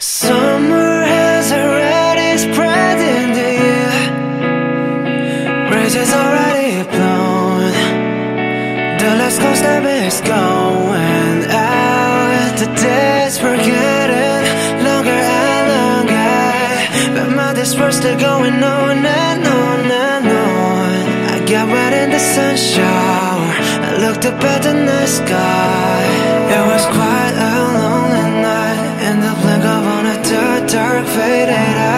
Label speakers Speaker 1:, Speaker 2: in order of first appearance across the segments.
Speaker 1: Summer has already spread in the air. Bridges already blown. The last ghost step is going out. The days we're getting longer and longer. But my days still going on and on and on. I got wet in the sunshine. I looked up at the night sky faded out.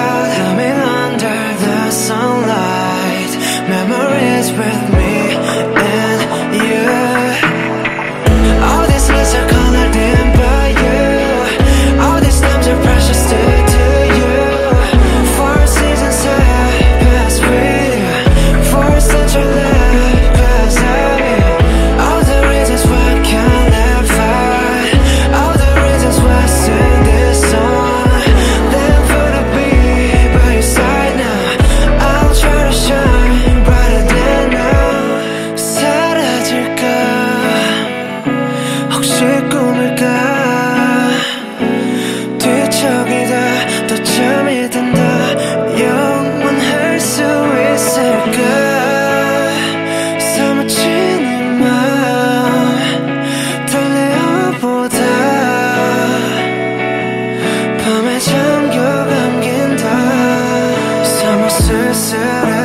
Speaker 1: to surrender